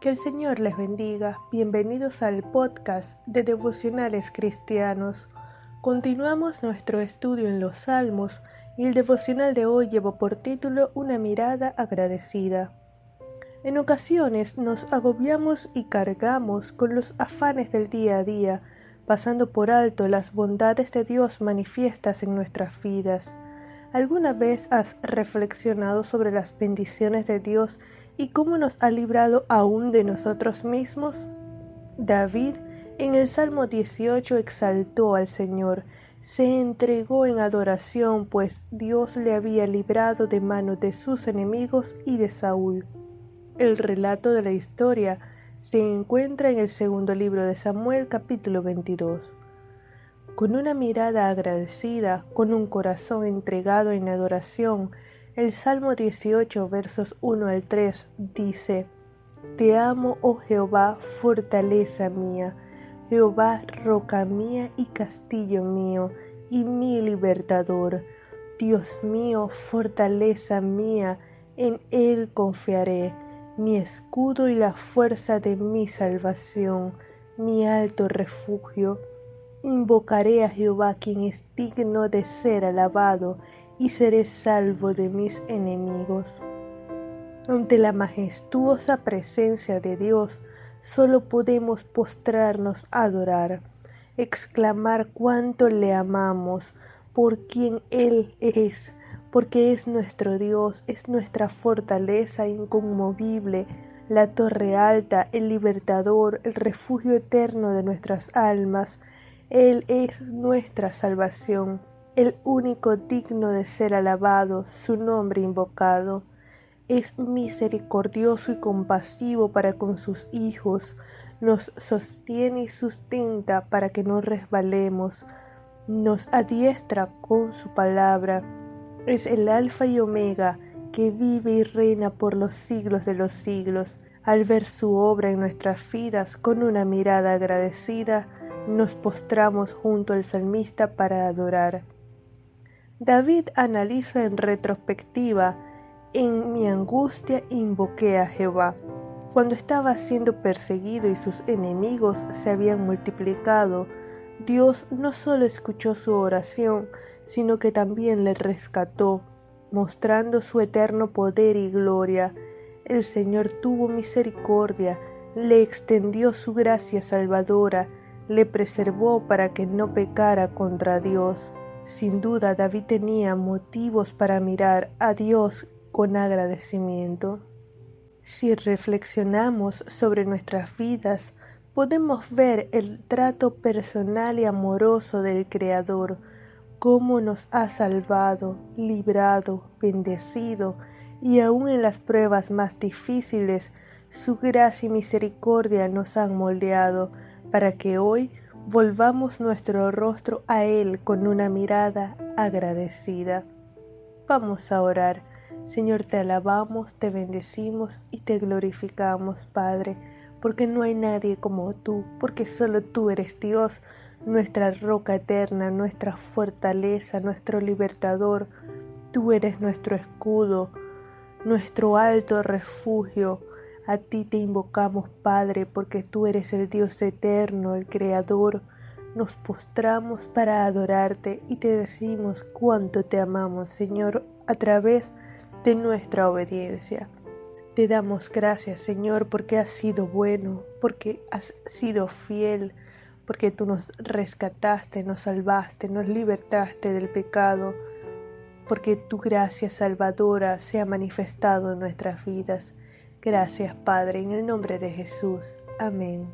Que el Señor les bendiga. Bienvenidos al podcast de Devocionales Cristianos. Continuamos nuestro estudio en los Salmos y el devocional de hoy lleva por título Una mirada agradecida. En ocasiones nos agobiamos y cargamos con los afanes del día a día, pasando por alto las bondades de Dios manifiestas en nuestras vidas. ¿Alguna vez has reflexionado sobre las bendiciones de Dios y cómo nos ha librado aún de nosotros mismos? David en el Salmo 18 exaltó al Señor, se entregó en adoración, pues Dios le había librado de manos de sus enemigos y de Saúl. El relato de la historia se encuentra en el segundo libro de Samuel capítulo 22 con una mirada agradecida, con un corazón entregado en adoración. El Salmo 18, versos 1 al 3 dice, Te amo, oh Jehová, fortaleza mía, Jehová, roca mía y castillo mío, y mi libertador. Dios mío, fortaleza mía, en Él confiaré, mi escudo y la fuerza de mi salvación, mi alto refugio. Invocaré a Jehová quien es digno de ser alabado y seré salvo de mis enemigos. Ante la majestuosa presencia de Dios, solo podemos postrarnos a adorar, exclamar cuánto le amamos por quien Él es, porque es nuestro Dios, es nuestra fortaleza inconmovible, la torre alta, el libertador, el refugio eterno de nuestras almas, él es nuestra salvación, el único digno de ser alabado, su nombre invocado. Es misericordioso y compasivo para con sus hijos, nos sostiene y sustenta para que no resbalemos, nos adiestra con su palabra. Es el alfa y omega que vive y reina por los siglos de los siglos. Al ver su obra en nuestras vidas con una mirada agradecida, nos postramos junto al salmista para adorar. David analiza en retrospectiva, en mi angustia invoqué a Jehová. Cuando estaba siendo perseguido y sus enemigos se habían multiplicado, Dios no solo escuchó su oración, sino que también le rescató, mostrando su eterno poder y gloria. El Señor tuvo misericordia, le extendió su gracia salvadora, le preservó para que no pecara contra Dios. Sin duda David tenía motivos para mirar a Dios con agradecimiento. Si reflexionamos sobre nuestras vidas, podemos ver el trato personal y amoroso del Creador, cómo nos ha salvado, librado, bendecido, y aun en las pruebas más difíciles, su gracia y misericordia nos han moldeado, para que hoy volvamos nuestro rostro a Él con una mirada agradecida. Vamos a orar. Señor, te alabamos, te bendecimos y te glorificamos, Padre, porque no hay nadie como tú, porque solo tú eres Dios, nuestra roca eterna, nuestra fortaleza, nuestro libertador. Tú eres nuestro escudo, nuestro alto refugio, a ti te invocamos, Padre, porque tú eres el Dios eterno, el Creador. Nos postramos para adorarte y te decimos cuánto te amamos, Señor, a través de nuestra obediencia. Te damos gracias, Señor, porque has sido bueno, porque has sido fiel, porque tú nos rescataste, nos salvaste, nos libertaste del pecado, porque tu gracia salvadora se ha manifestado en nuestras vidas. Gracias, Padre, en el nombre de Jesús. Amén.